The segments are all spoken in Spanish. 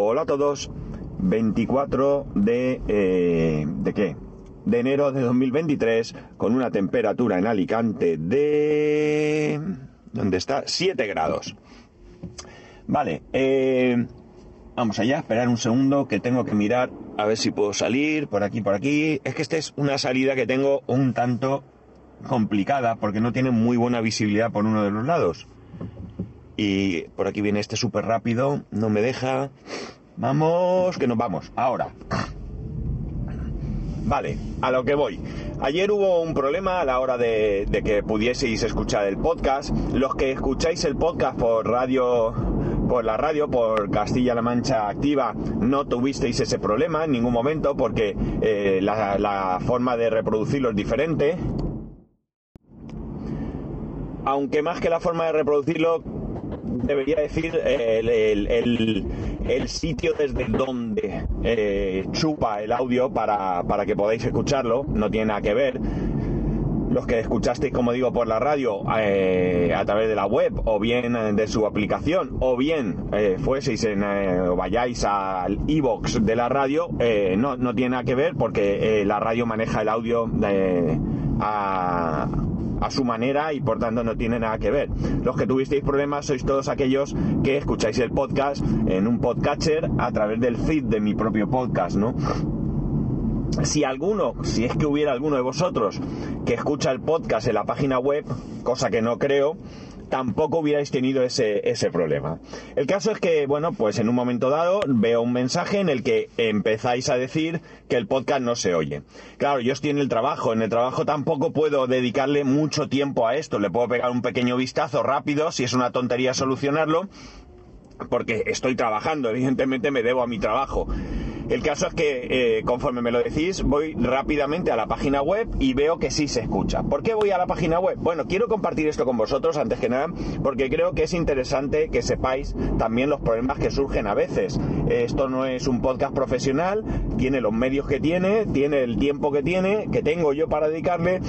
Hola a todos. 24 de... Eh, ¿De qué? De enero de 2023 con una temperatura en Alicante de... ¿Dónde está? 7 grados. Vale. Eh, vamos allá, esperar un segundo que tengo que mirar a ver si puedo salir por aquí, por aquí. Es que esta es una salida que tengo un tanto complicada porque no tiene muy buena visibilidad por uno de los lados. Y por aquí viene este súper rápido, no me deja. Vamos, que nos vamos. Ahora. Vale, a lo que voy. Ayer hubo un problema a la hora de, que pudieseis escuchar el podcast. Los que escucháis el podcast por radio, por la radio, por Castilla-La Mancha Activa, no tuvisteis ese problema en ningún momento porque eh, la, forma de reproducirlo es diferente. Aunque más que la forma de reproducirlo, debería decir el, sitio desde donde eh, chupa el audio para, que podáis escucharlo, no tiene nada que ver. Los que escuchasteis, como digo, por la radio eh, a través de la web o bien de su aplicación o bien eh, fueseis en, o vayáis al iBox de la radio, no, no tiene nada que ver porque la radio maneja el audio a a su manera y por tanto no tiene nada que ver. Los que tuvisteis problemas sois todos aquellos que escucháis el podcast en un podcatcher a través del feed de mi propio podcast, ¿no? Si alguno, si es que hubiera alguno de vosotros que escucha el podcast en la página web, cosa que no creo, tampoco hubierais tenido ese, ese problema. El caso es que, bueno, pues en un momento dado veo un mensaje en el que empezáis a decir que el podcast no se oye. Claro, yo estoy en el trabajo, en el trabajo tampoco puedo dedicarle mucho tiempo a esto, le puedo pegar un pequeño vistazo rápido, si es una tontería solucionarlo, porque estoy trabajando, evidentemente me debo a mi trabajo. El caso es que, eh, conforme me lo decís, voy rápidamente a la página web y veo que sí se escucha. ¿Por qué voy a la página web? Bueno, quiero compartir esto con vosotros antes que nada, porque creo que es interesante que sepáis también los problemas que surgen a veces. Esto no es un podcast profesional, tiene los medios que tiene, tiene el tiempo que tiene, que tengo yo para dedicarle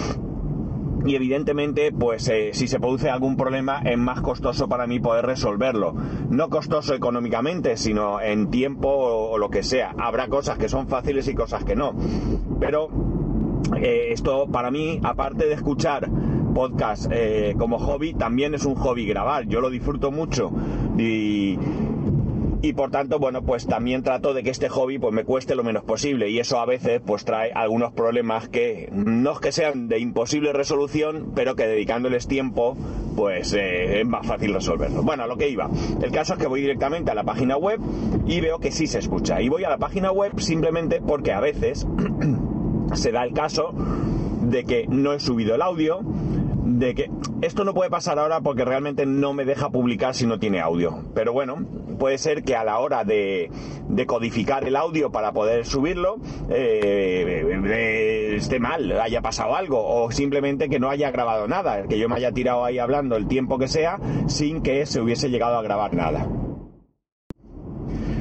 y evidentemente pues eh, si se produce algún problema es más costoso para mí poder resolverlo. No costoso económicamente sino en tiempo o, lo que sea. Habrá cosas que son fáciles y cosas que no. Pero eh, esto para mí aparte de escuchar podcast eh, como hobby también es un hobby grabar. Yo lo disfruto mucho. Y y por tanto, bueno, pues también trato de que este hobby pues me cueste lo menos posible y eso a veces pues trae algunos problemas que no es que sean de imposible resolución, pero que dedicándoles tiempo pues eh, es más fácil resolverlo. Bueno, a lo que iba. El caso es que voy directamente a la página web y veo que sí se escucha. Y voy a la página web simplemente porque a veces se da el caso de que no he subido el audio, de que esto no puede pasar ahora porque realmente no me deja publicar si no tiene audio. Pero bueno, puede ser que a la hora de, codificar el audio para poder subirlo eh, esté mal, haya pasado algo o simplemente que no haya grabado nada, que yo me haya tirado ahí hablando el tiempo que sea sin que se hubiese llegado a grabar nada.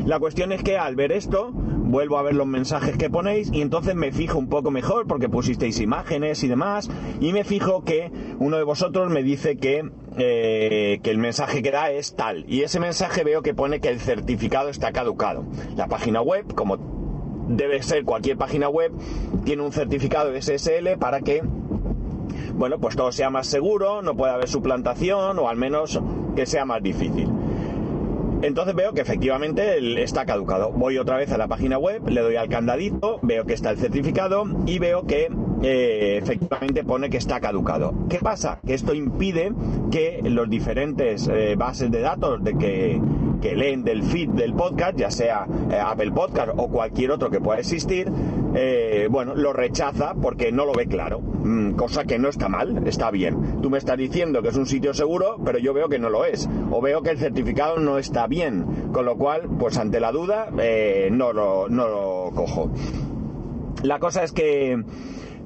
La cuestión es que al ver esto, vuelvo a ver los mensajes que ponéis y entonces me fijo un poco mejor porque pusisteis imágenes y demás y me fijo que uno de vosotros me dice que, eh, que el mensaje que da es tal y ese mensaje veo que pone que el certificado está caducado. La página web, como debe ser cualquier página web, tiene un certificado SSL para que bueno, pues todo sea más seguro, no pueda haber suplantación o al menos que sea más difícil. Entonces veo que efectivamente está caducado. Voy otra vez a la página web, le doy al candadito, veo que está el certificado y veo que eh, efectivamente pone que está caducado. ¿Qué pasa? Que esto impide que los diferentes eh, bases de datos de que que leen del feed del podcast, ya sea eh, Apple Podcast o cualquier otro que pueda existir, bueno, lo rechaza porque no lo ve claro, mm, cosa que no está mal, está bien. Tú me estás diciendo que es un sitio seguro, pero yo veo que no lo es, o veo que el certificado no está bien, con lo cual, pues ante la duda, no, lo, no lo cojo. La cosa es que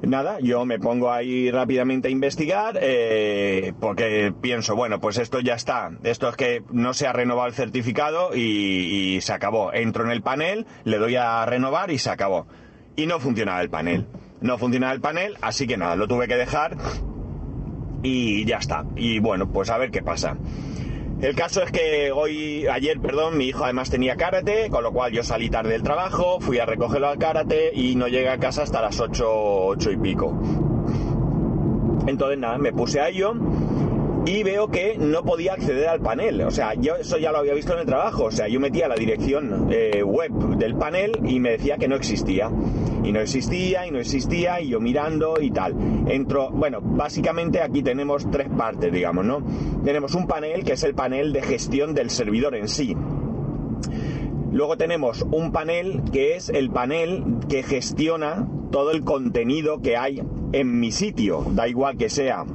nada, yo me pongo ahí rápidamente a investigar eh, porque pienso, bueno, pues esto ya está. Esto es que no se ha renovado el certificado y, se acabó. Entro en el panel, le doy a renovar y se acabó. Y no funcionaba el panel. No funcionaba el panel, así que nada, lo tuve que dejar y ya está. Y bueno, pues a ver qué pasa. El caso es que hoy, ayer, perdón, mi hijo además tenía karate, con lo cual yo salí tarde del trabajo, fui a recogerlo al karate y no llegué a casa hasta las 8, 8 y pico. Entonces nada, me puse a ello y veo que no podía acceder al panel. O sea, yo eso ya lo había visto en el trabajo. O sea, yo metía la dirección eh, web del panel y me decía que no existía. Y no existía, y no existía, y yo mirando y tal. Entro, bueno, básicamente aquí tenemos tres partes, digamos, ¿no? Tenemos un panel que es el panel de gestión del servidor en sí. Luego tenemos un panel que es el panel que gestiona todo el contenido que hay en mi sitio. Da igual que sea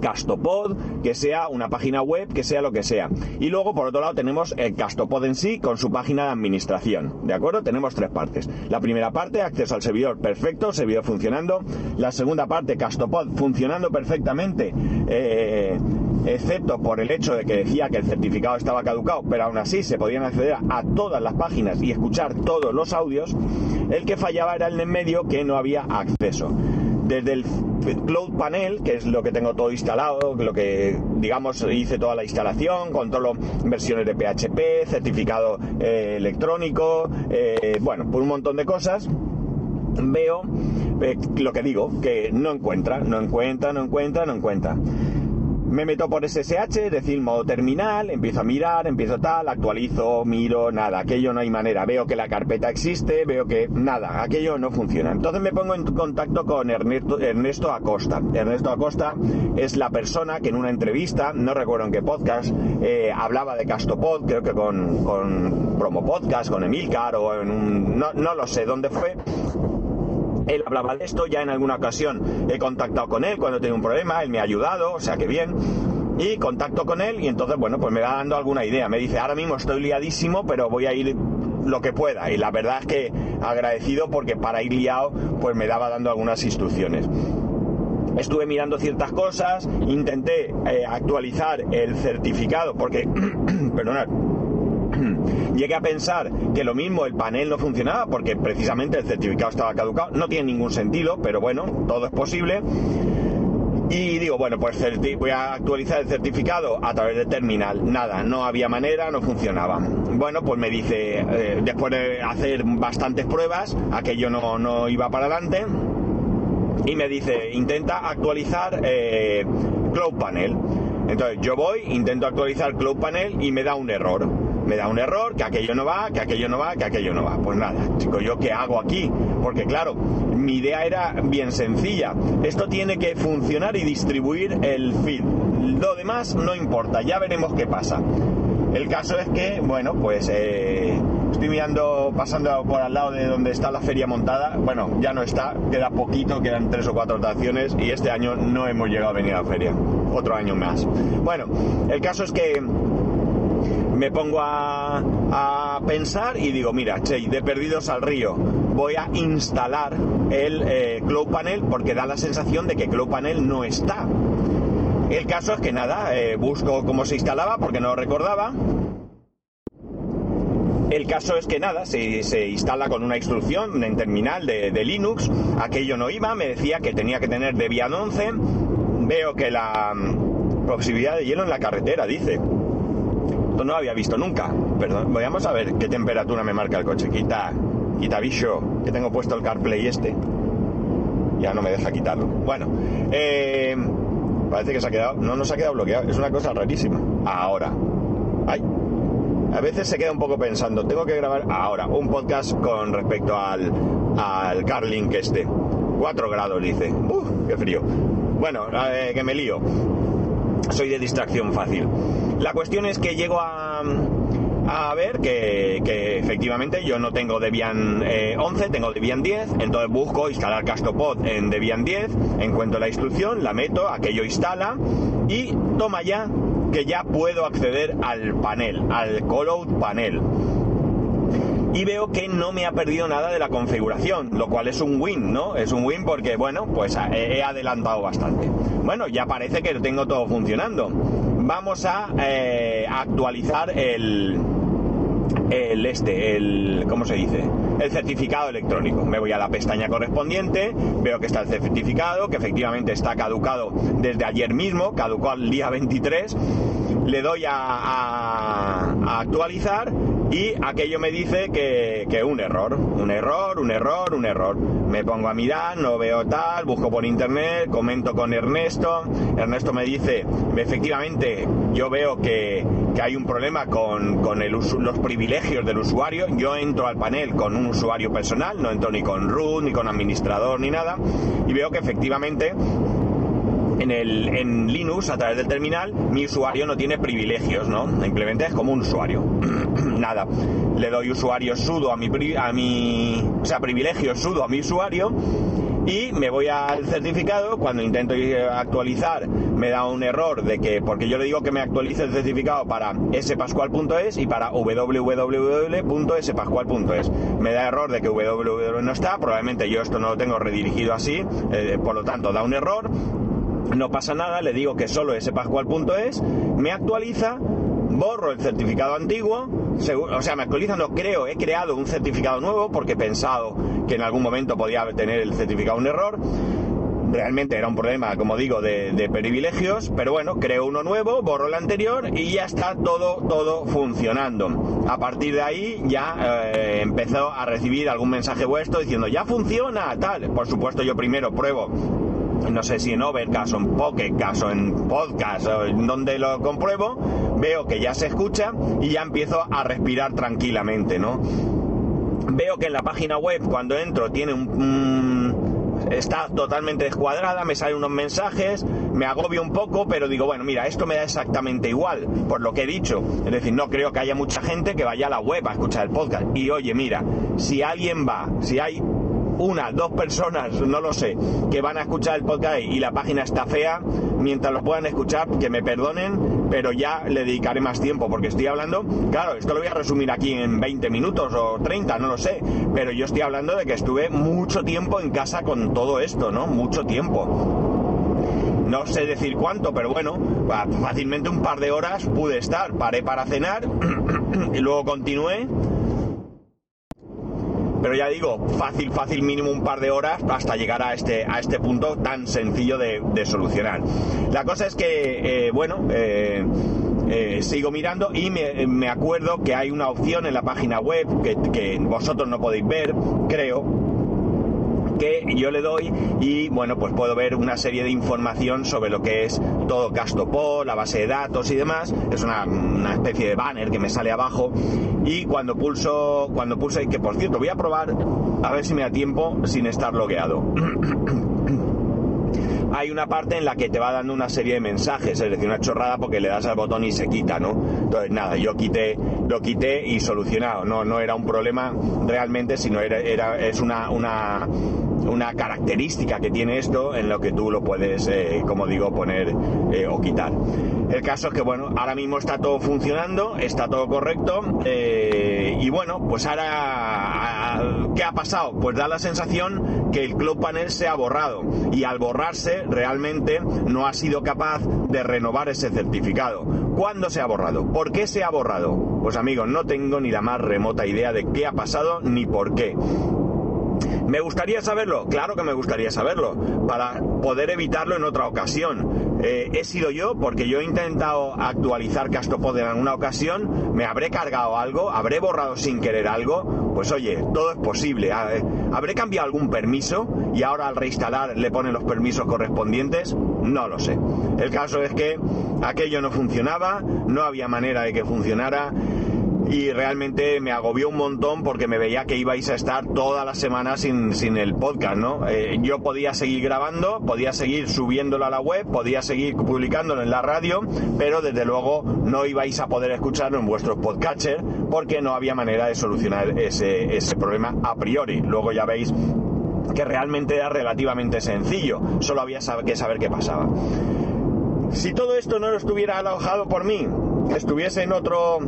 Castopod, que sea una página web, que sea lo que sea. Y luego, por otro lado, tenemos el Castopod en sí con su página de administración. ¿De acuerdo? Tenemos tres partes. La primera parte, acceso al servidor perfecto, servidor funcionando. La segunda parte, Castopod funcionando perfectamente. Eh, excepto por el hecho de que decía que el certificado estaba caducado, pero aún así se podían acceder a todas las páginas y escuchar todos los audios, el que fallaba era el en medio que no había acceso desde el Cloud Panel, que es lo que tengo todo instalado, lo que digamos hice toda la instalación, controlo versiones de PHP, certificado eh, electrónico, eh, bueno, por un montón de cosas, veo eh, lo que digo, que no encuentra, no encuentra, no encuentra, no encuentra. Me meto por SSH, decir, modo terminal, empiezo a mirar, empiezo tal, actualizo, miro, nada, aquello no hay manera. Veo que la carpeta existe, veo que nada, aquello no funciona. Entonces me pongo en contacto con Ernesto, Acosta. Ernesto Acosta es la persona que en una entrevista, no recuerdo en qué podcast, eh, hablaba de Castopod, creo que con, con Promo Podcast, con Emilcar o en un... No, no lo sé dónde fue, él hablaba de esto, ya en alguna ocasión he contactado con él cuando tengo un problema, él me ha ayudado, o sea que bien. Y contacto con él y entonces, bueno, pues me va dando alguna idea. Me dice, ahora mismo estoy liadísimo, pero voy a ir lo que pueda. Y la verdad es que agradecido porque para ir liado, pues me daba dando algunas instrucciones estuve mirando ciertas cosas, intenté eh, actualizar el certificado porque, perdonad, llegué a pensar que lo mismo el panel no funcionaba porque precisamente el certificado estaba caducado. No tiene ningún sentido, pero bueno, todo es posible. Y digo, bueno, pues voy a actualizar el certificado a través de terminal. Nada, no había manera, no funcionaba. Bueno, pues me dice, eh, después de hacer bastantes pruebas, aquello no, no iba para adelante. Y me dice, intenta actualizar eh, Cloud Panel. Entonces yo voy, intento actualizar Cloud Panel y me da un error me da un error, que aquello no va, que aquello no va, que aquello no va. Pues nada, chicos, ¿yo qué hago aquí? Porque claro, mi idea era bien sencilla. Esto tiene que funcionar y distribuir el feed. Lo demás no importa, ya veremos qué pasa. El caso es que, bueno, pues eh, estoy mirando, pasando por al lado de donde está la feria montada. Bueno, ya no está, queda poquito, quedan tres o cuatro estaciones y este año no hemos llegado a venir a la feria. Otro año más. Bueno, el caso es que me pongo a, pensar y digo, mira, che, de perdidos al río, voy a instalar el eh, Cloud Panel porque da la sensación de que Cloud Panel no está. El caso es que nada, eh, busco cómo se instalaba porque no lo recordaba. El caso es que nada, se, instala con una instrucción en terminal de, de, Linux. Aquello no iba, me decía que tenía que tener Debian 11. Veo que la mm, posibilidad de hielo en la carretera, dice no lo había visto nunca. Perdón, vamos a ver qué temperatura me marca el coche. Quita, quita bicho, que tengo puesto el CarPlay este. Ya no me deja quitarlo. Bueno, eh, parece que se ha quedado, no nos ha quedado bloqueado. Es una cosa rarísima. Ahora. Ay. A veces se queda un poco pensando, tengo que grabar ahora un podcast con respecto al, al Carlink este. 4 grados, dice. Uf, qué frío. Bueno, eh, que me lío soy de distracción fácil. La cuestión es que llego a, ver que, efectivamente yo no tengo Debian 11, eh, tengo Debian 10, entonces busco instalar Castopod en Debian 10, encuentro la instrucción, la meto, aquello instala y toma ya que ya puedo acceder al panel, al callout panel y veo que no me ha perdido nada de la configuración, lo cual es un win, ¿no? Es un win porque, bueno, pues he adelantado bastante. Bueno, ya parece que tengo todo funcionando. Vamos a eh, actualizar el, este, el, ¿cómo se dice? El certificado electrónico. Me voy a la pestaña correspondiente, veo que está el certificado, que efectivamente está caducado desde ayer mismo, caducó el día 23 le doy a, actualizar y aquello me dice que, que, un error, un error, un error, un error. Me pongo a mirar, no veo tal, busco por internet, comento con Ernesto. Ernesto me dice, efectivamente, yo veo que, que hay un problema con, con el, los privilegios del usuario. Yo entro al panel con un usuario personal, no entro ni con root, ni con administrador, ni nada, y veo que efectivamente en, el, en Linux, a través del terminal, mi usuario no tiene privilegios, ¿no? Simplemente es como un usuario. Nada. Le doy usuario sudo a mi, a mi. O sea, privilegio sudo a mi usuario. Y me voy al certificado. Cuando intento actualizar, me da un error de que. Porque yo le digo que me actualice el certificado para spascual.es y para www.spascual.es. Me da error de que www no está. Probablemente yo esto no lo tengo redirigido así. Eh, por lo tanto, da un error no pasa nada, le digo que solo ese pascual.es, me actualiza, borro el certificado antiguo, o sea, me actualiza, no creo, he creado un certificado nuevo porque he pensado que en algún momento podía tener el certificado un error. Realmente era un problema, como digo, de, privilegios, pero bueno, creo uno nuevo, borro el anterior y ya está todo, todo funcionando. A partir de ahí ya eh, empezó a recibir algún mensaje vuestro diciendo ya funciona, tal. Por supuesto, yo primero pruebo no sé si en Overcast o en Pocketcast o en Podcast o en donde lo compruebo, veo que ya se escucha y ya empiezo a respirar tranquilamente, ¿no? Veo que en la página web cuando entro tiene un, está totalmente descuadrada, me salen unos mensajes, me agobio un poco, pero digo, bueno, mira, esto me da exactamente igual, por lo que he dicho. Es decir, no creo que haya mucha gente que vaya a la web a escuchar el podcast. Y oye, mira, si alguien va, si hay una, dos personas, no lo sé, que van a escuchar el podcast y la página está fea, mientras lo puedan escuchar, que me perdonen, pero ya le dedicaré más tiempo, porque estoy hablando, claro, esto lo voy a resumir aquí en 20 minutos o 30, no lo sé, pero yo estoy hablando de que estuve mucho tiempo en casa con todo esto, ¿no? Mucho tiempo. No sé decir cuánto, pero bueno, fácilmente un par de horas pude estar. Paré para cenar y luego continué pero ya digo, fácil, fácil, mínimo un par de horas hasta llegar a este, a este punto tan sencillo de, solucionar. La cosa es que, eh, bueno, eh, eh, sigo mirando y me, acuerdo que hay una opción en la página web que, que vosotros no podéis ver, creo, que yo le doy y bueno, pues puedo ver una serie de información sobre lo que es todo Castopol, la base de datos y demás. Es una, especie de banner que me sale abajo y cuando pulso, cuando pulso, y que por cierto voy a probar a ver si me da tiempo sin estar logueado. hay una parte en la que te va dando una serie de mensajes, es decir, una chorrada porque le das al botón y se quita, ¿no? Entonces, nada, yo quité, lo quité y solucionado. No, no era un problema realmente, sino era, era es una, una una característica que tiene esto en lo que tú lo puedes, eh, como digo, poner eh, o quitar. El caso es que, bueno, ahora mismo está todo funcionando, está todo correcto eh, y bueno, pues ahora, ¿qué ha pasado? Pues da la sensación que el Club Panel se ha borrado y al borrarse realmente no ha sido capaz de renovar ese certificado. ¿Cuándo se ha borrado? ¿Por qué se ha borrado? Pues amigos, no tengo ni la más remota idea de qué ha pasado ni por qué. ¿Me gustaría saberlo? Claro que me gustaría saberlo, para poder evitarlo en otra ocasión. Eh, he sido yo, porque yo he intentado actualizar Castopod en alguna ocasión, me habré cargado algo, habré borrado sin querer algo, pues oye, todo es posible. ¿Habré cambiado algún permiso y ahora al reinstalar le ponen los permisos correspondientes? No lo sé. El caso es que aquello no funcionaba, no había manera de que funcionara y realmente me agobió un montón porque me veía que ibais a estar toda la semana sin, sin el podcast, ¿no? Eh, yo podía seguir grabando, podía seguir subiéndolo a la web, podía seguir publicándolo en la radio, pero desde luego no ibais a poder escucharlo en vuestros podcatcher porque no había manera de solucionar ese, ese problema a priori. Luego ya veis que realmente era relativamente sencillo, solo había que saber qué pasaba. Si todo esto no lo estuviera alojado por mí, estuviese en otro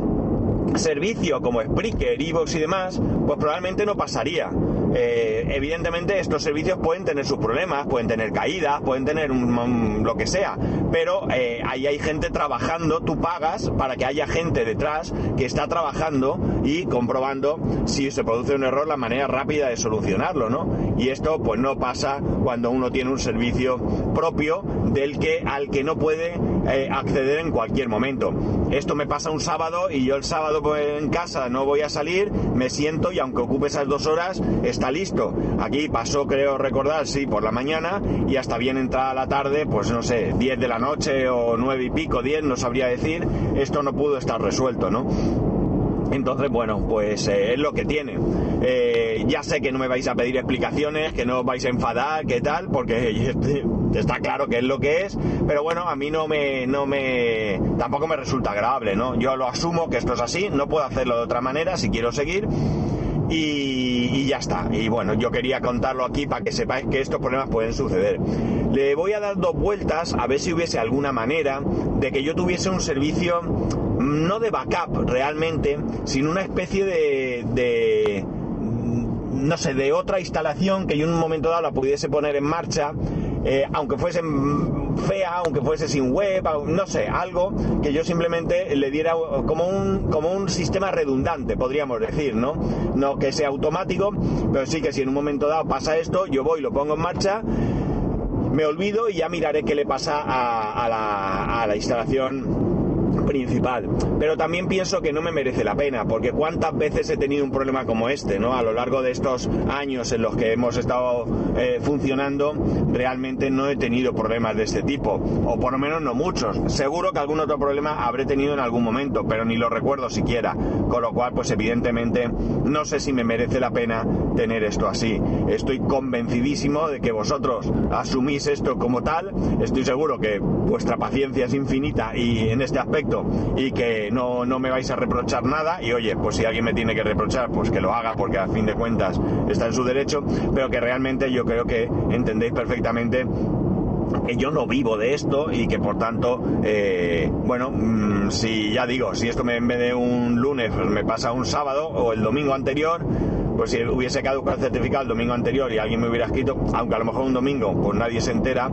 servicio como Spreaker, Evox y demás, pues probablemente no pasaría. Eh, evidentemente estos servicios pueden tener sus problemas, pueden tener caídas, pueden tener un, lo que sea, pero eh, ahí hay gente trabajando, tú pagas para que haya gente detrás que está trabajando y comprobando si se produce un error la manera rápida de solucionarlo, ¿no? Y esto pues no pasa cuando uno tiene un servicio propio del que al que no puede eh, acceder en cualquier momento. Esto me pasa un sábado y yo el sábado pues, en casa no voy a salir, me siento y aunque ocupe esas dos horas, está listo. Aquí pasó, creo recordar, sí, por la mañana y hasta bien entrada la tarde, pues no sé, 10 de la noche o 9 y pico, 10, no sabría decir, esto no pudo estar resuelto, ¿no? Entonces, bueno, pues eh, es lo que tiene. Eh, ya sé que no me vais a pedir explicaciones, que no os vais a enfadar, que tal, porque está claro que es lo que es, pero bueno, a mí no me, no me, tampoco me resulta agradable, ¿no? Yo lo asumo que esto es así, no puedo hacerlo de otra manera si quiero seguir. Y, ya está. Y bueno, yo quería contarlo aquí para que sepáis que estos problemas pueden suceder. Le voy a dar dos vueltas a ver si hubiese alguna manera de que yo tuviese un servicio no de backup realmente, sino una especie de no sé, de otra instalación que yo en un momento dado la pudiese poner en marcha, eh, aunque fuese fea, aunque fuese sin web, no sé, algo que yo simplemente le diera como un, como un sistema redundante, podríamos decir, ¿no? No que sea automático, pero sí que si en un momento dado pasa esto, yo voy, lo pongo en marcha, me olvido y ya miraré qué le pasa a, la, a la instalación principal. Pero también pienso que no me merece la pena, porque cuántas veces he tenido un problema como este, ¿no? A lo largo de estos años en los que hemos estado eh, funcionando, realmente no he tenido problemas de este tipo, o por lo menos no muchos. Seguro que algún otro problema habré tenido en algún momento, pero ni lo recuerdo siquiera. Con lo cual, pues evidentemente, no sé si me merece la pena tener esto así. Estoy convencidísimo de que vosotros asumís esto como tal. Estoy seguro que vuestra paciencia es infinita y en este aspecto y que no, no me vais a reprochar nada. Y oye, pues si alguien me tiene que reprochar, pues que lo haga porque a fin de cuentas está en su derecho, pero que realmente yo creo que entendéis perfectamente que yo no vivo de esto y que por tanto, eh, bueno, mm, si ya digo, si esto me, en vez de un lunes pues me pasa un sábado o el domingo anterior, pues si hubiese caducado el certificado el domingo anterior y alguien me hubiera escrito, aunque a lo mejor un domingo pues nadie se entera,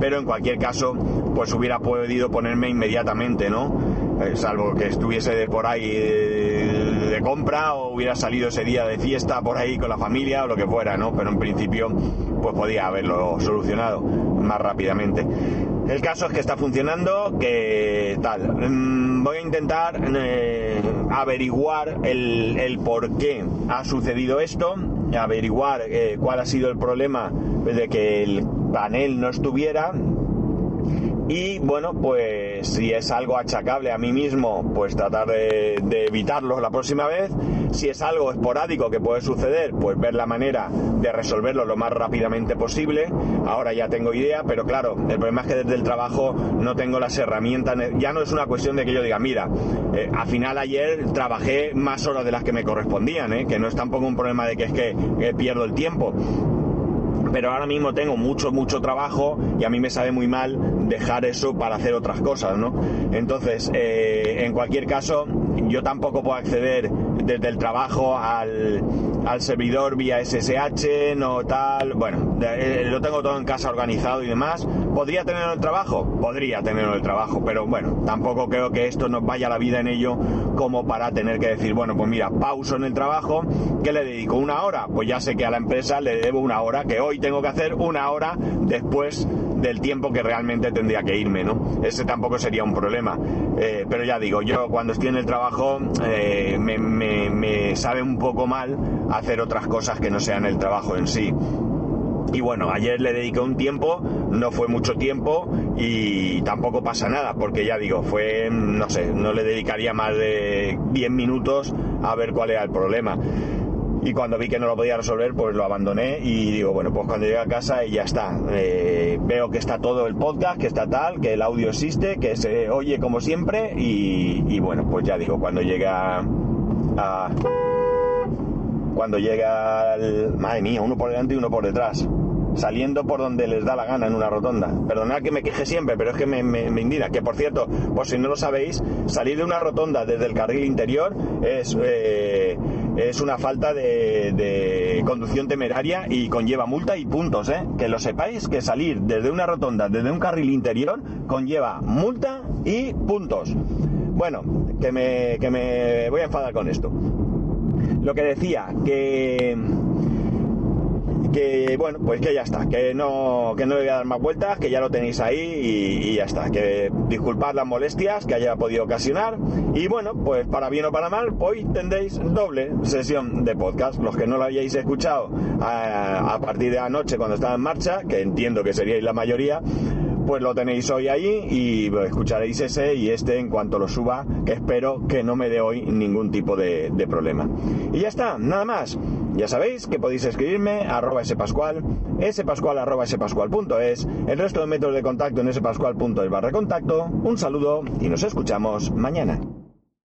pero en cualquier caso pues hubiera podido ponerme inmediatamente, ¿no? Eh, salvo que estuviese por ahí de, de, compra o hubiera salido ese día de fiesta por ahí con la familia o lo que fuera, ¿no? Pero en principio pues podía haberlo solucionado más rápidamente. El caso es que está funcionando, que tal. Mm, voy a intentar eh, averiguar el, el, por qué ha sucedido esto, averiguar eh, cuál ha sido el problema de que el panel no estuviera y bueno, pues si es algo achacable a mí mismo, pues tratar de, evitarlo la próxima vez. Si es algo esporádico que puede suceder, pues ver la manera de resolverlo lo más rápidamente posible. Ahora ya tengo idea, pero claro, el problema es que desde el trabajo no tengo las herramientas. Ya no es una cuestión de que yo diga, mira, eh, al final ayer trabajé más horas de las que me correspondían, ¿eh? que no es tampoco un problema de que es que, que pierdo el tiempo pero ahora mismo tengo mucho, mucho trabajo y a mí me sabe muy mal dejar eso para hacer otras cosas, ¿no? Entonces, eh, en cualquier caso, yo tampoco puedo acceder desde el trabajo al, al servidor vía SSH, no tal, bueno, eh, lo tengo todo en casa organizado y demás. ¿Podría tenerlo en el trabajo? Podría tenerlo en el trabajo, pero bueno, tampoco creo que esto nos vaya la vida en ello como para tener que decir, bueno, pues mira, pauso en el trabajo, ¿qué le dedico? ¿Una hora? Pues ya sé que a la empresa le debo una hora, que hoy tengo que hacer una hora después del tiempo que realmente tendría que irme, ¿no? Ese tampoco sería un problema. Eh, pero ya digo, yo cuando estoy en el trabajo eh, me sabe un poco mal hacer otras cosas que no sean el trabajo en sí. Y bueno, ayer le dediqué un tiempo, no fue mucho tiempo y tampoco pasa nada, porque ya digo, fue, no sé, no le dedicaría más de 10 minutos a ver cuál era el problema. Y cuando vi que no lo podía resolver, pues lo abandoné y digo, bueno, pues cuando llegue a casa y ya está. Eh, veo que está todo el podcast, que está tal, que el audio existe, que se oye como siempre y, y bueno, pues ya digo, cuando llegue a... cuando llega el... Madre mía, uno por delante y uno por detrás. Saliendo por donde les da la gana en una rotonda. Perdonad que me queje siempre, pero es que me, me, me indigna. Que por cierto, por si no lo sabéis, salir de una rotonda desde el carril interior es, eh, es una falta de, de, conducción temeraria y conlleva multa y puntos, ¿eh? Que lo sepáis, que salir desde una rotonda, desde un carril interior, conlleva multa y puntos. Bueno, que me, que me voy a enfadar con esto. Lo que decía, que que bueno, pues que ya está, que no, que no le voy a dar más vueltas, que ya lo tenéis ahí y, ya está, que disculpad las molestias que haya podido ocasionar. Y bueno, pues para bien o para mal, hoy tendréis doble sesión de podcast, los que no lo hayáis escuchado a, a partir de anoche cuando estaba en marcha, que entiendo que seríais la mayoría, pues lo tenéis hoy ahí y escucharéis ese y este en cuanto lo suba, que espero que no me dé hoy ningún tipo de, problema. Y ya está, nada más. Ya sabéis que podéis escribirme a arroba spascual, spascual arroba spascual.es, el resto de métodos de contacto en spascual.es barra contacto. Un saludo y nos escuchamos mañana.